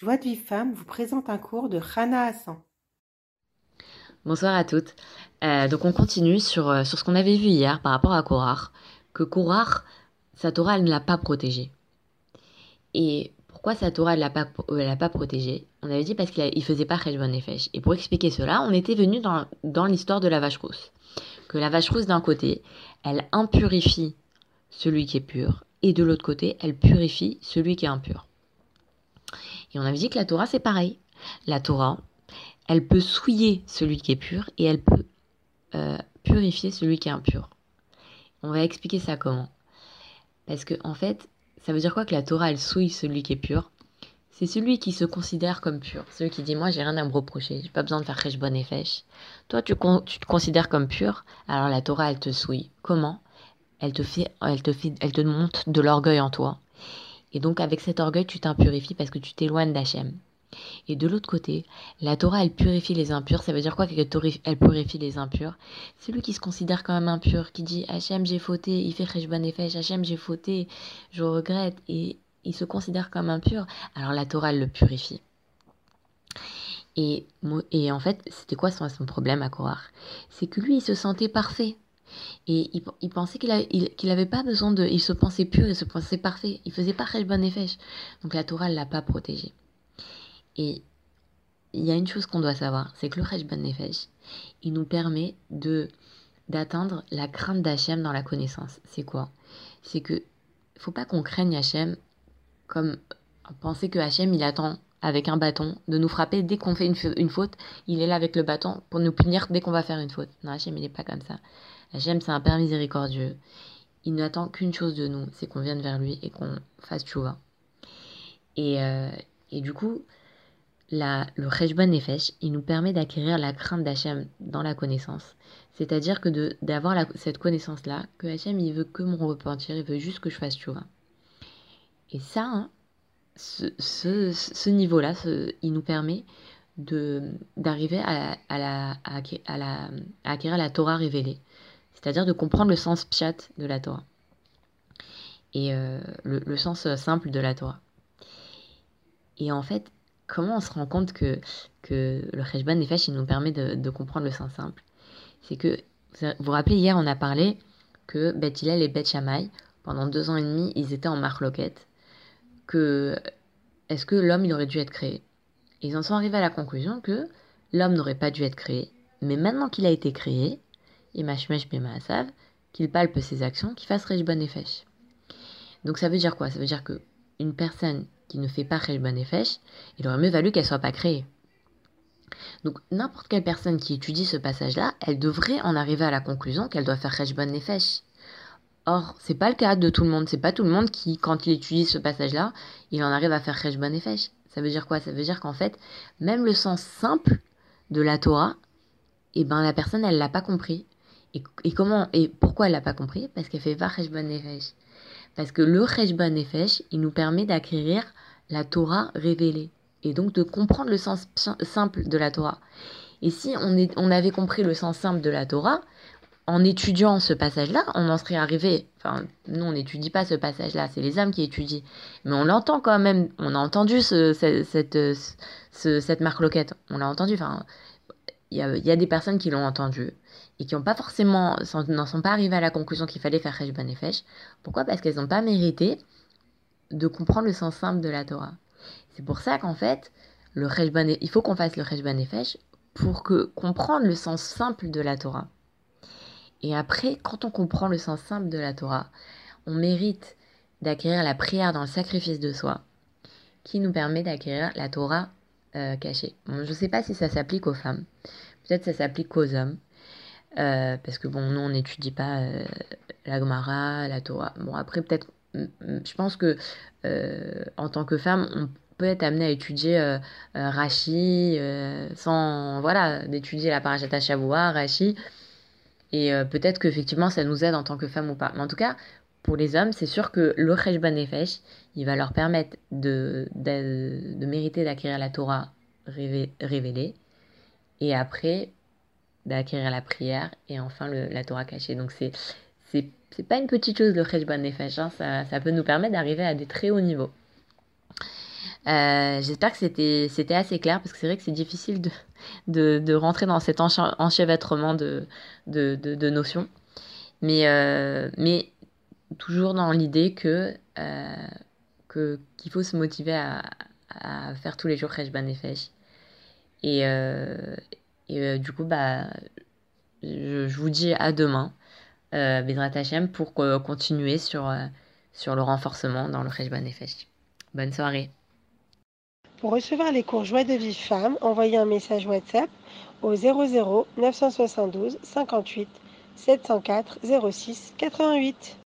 Joie de vie femme vous présente un cours de Rana Hassan. Bonsoir à toutes. Euh, donc on continue sur, euh, sur ce qu'on avait vu hier par rapport à Korar, que Korar, sa Torah, elle ne l'a pas protégé. Et pourquoi sa Torah ne l'a pas, euh, l'a pas protégé? On avait dit parce qu'il ne faisait pas Cheshbon Nefesh. Et pour expliquer cela, on était venu dans, dans l'histoire de la vache rousse. Que la vache rousse, d'un côté, elle impurifie celui qui est pur, et de l'autre côté, elle purifie celui qui est impur. Et on avait dit que la Torah, c'est pareil. La Torah, elle peut souiller celui qui est pur et elle peut euh, purifier celui qui est impur. On va expliquer ça comment. Parce que, en fait, ça veut dire quoi que la Torah, elle souille celui qui est pur? C'est celui qui se considère comme pur. Celui qui dit, moi, j'ai rien à me reprocher, j'ai pas besoin de faire bonne et fèche. Toi, tu, tu te considères comme pur, alors la Torah, elle te souille. Comment? Elle te, fait, elle, te fait, elle te monte de l'orgueil en toi. Et donc avec cet orgueil, tu t'impurifies parce que tu t'éloignes d'Hachem. Et de l'autre côté, la Torah, elle purifie les impurs. Ça veut dire quoi qu'elle purifie les impurs? Celui qui se considère quand même impur, qui dit Hachem, j'ai fauté, il fait Cheshbon et Hachem, j'ai fauté, je regrette, et il se considère comme impur, alors la Torah, elle le purifie. Et, et en fait, c'était quoi son, son problème à Korah? C'est que lui, il se sentait parfait. Et il, pensait qu'il n'avait pas besoin de... Il se pensait pur, il se pensait parfait. Il faisait pas bonne et Nefesh. Donc la Torah ne l'a pas protégé. Et il y a une chose qu'on doit savoir, c'est que le bonne Nefesh, il nous permet de d'atteindre la crainte d'Hachem dans la connaissance. C'est quoi? C'est que faut pas qu'on craigne Hachem comme penser que Hachem, il attend avec un bâton de nous frapper dès qu'on fait une, une, faute. Il est là avec le bâton pour nous punir dès qu'on va faire une faute. Non, Hachem, il n'est pas comme ça. Hachem, c'est un Père miséricordieux. Il n'attend qu'une chose de nous, c'est qu'on vienne vers lui et qu'on fasse tchouva. Et, euh, et du coup, la, le Rejban Nefesh, il nous permet d'acquérir la crainte d'Hachem dans la connaissance. C'est-à-dire que d'avoir cette connaissance-là, que Hachem, il veut que mon repentir, il veut juste que je fasse tchouva. Et ça, hein, ce, ce, ce niveau-là, il nous permet d'arriver à, à, la, à, la, à acquérir la Torah révélée c'est-à-dire de comprendre le sens pshat de la Torah et euh, le, sens euh, simple de la Torah. Et en fait, comment on se rend compte que, que le Cheshban Nefesh, il nous permet de, comprendre le sens simple? C'est que, vous vous rappelez, hier, on a parlé que Beth et Beth Shammai, pendant deux ans et demi, ils étaient en marloquette. Que, est-ce que l'homme, il aurait dû être créé? Ils en sont arrivés à la conclusion que l'homme n'aurait pas dû être créé, mais maintenant qu'il a été créé, et Mashmesh Bemaasav, qu'il palpe ses actions, qu'il fasse Rejban Nefesh. Donc ça veut dire quoi? Ça veut dire que une personne qui ne fait pas Rejban Nefesh, il aurait mieux valu qu'elle soit pas créée. Donc n'importe quelle personne qui étudie ce passage-là, elle devrait en arriver à la conclusion qu'elle doit faire Rejban Nefesh. Or, c'est pas le cas de tout le monde. C'est pas tout le monde qui, quand il étudie ce passage-là, il en arrive à faire Rejban Nefesh. Ça veut dire quoi? Ça veut dire qu'en fait, même le sens simple de la Torah, eh ben la personne, elle l'a pas compris. Et, comment et pourquoi elle l'a pas compris? Parce qu'elle fait va Nefesh. Parce que le Cheshbon Nefesh, il nous permet d'acquérir la Torah révélée et donc de comprendre le sens simple de la Torah. Et si on, avait compris le sens simple de la Torah, en étudiant ce passage-là, on en serait arrivé. Enfin, nous, on n'étudie pas ce passage-là, c'est les âmes qui étudient. Mais on l'entend quand même. On a entendu ce, cette, ce, cette marque loquette. On l'a entendu. Enfin, il y a, des personnes qui l'ont entendu et qui n'ont pas forcément, n'en sont pas arrivées à la conclusion qu'il fallait faire Cheshbon Nefesh. Pourquoi? Parce qu'elles n'ont pas mérité de comprendre le sens simple de la Torah. C'est pour ça qu'en fait, le il faut qu'on fasse le Cheshbon Nefesh pour que comprendre le sens simple de la Torah. Et après, quand on comprend le sens simple de la Torah, on mérite d'acquérir la prière dans le sacrifice de soi, qui nous permet d'acquérir la Torah euh, cachée. je ne sais pas si ça s'applique aux femmes, peut-être ça s'applique aux hommes. Euh, parce que bon, nous on n'étudie pas euh, la Gemara, la Torah. Bon, après, peut-être, je pense que euh, en tant que femme, on peut être amené à étudier Rashi sans, voilà, d'étudier la Parashata Shavua, Rashi. Et peut-être qu'effectivement, ça nous aide en tant que femme ou pas. Mais en tout cas, pour les hommes, c'est sûr que le Cheshban Nefesh, il va leur permettre de, de, de mériter d'acquérir la Torah révélée. Et après, d'acquérir la prière et enfin la Torah cachée. Donc c'est c'est pas une petite chose le Cheshbon Nefesh, hein, ça, ça peut nous permettre d'arriver à des très hauts niveaux. Euh, j'espère que c'était, c'était assez clair parce que c'est vrai que c'est difficile de, de, de, rentrer dans cet enchevêtrement de, de, de, notions. Mais, euh, mais toujours dans l'idée que, euh, que, qu'il faut se motiver à, à faire tous les jours Resh Banefesh. Et, euh, et du coup, bah, je, vous dis à demain, euh, Bedrat Hashem, pour continuer sur, sur le renforcement dans le Resh Banefesh. Bonne soirée. Pour recevoir les cours Joie de vie femme, envoyez un message WhatsApp au 00 972 58 704 06 88.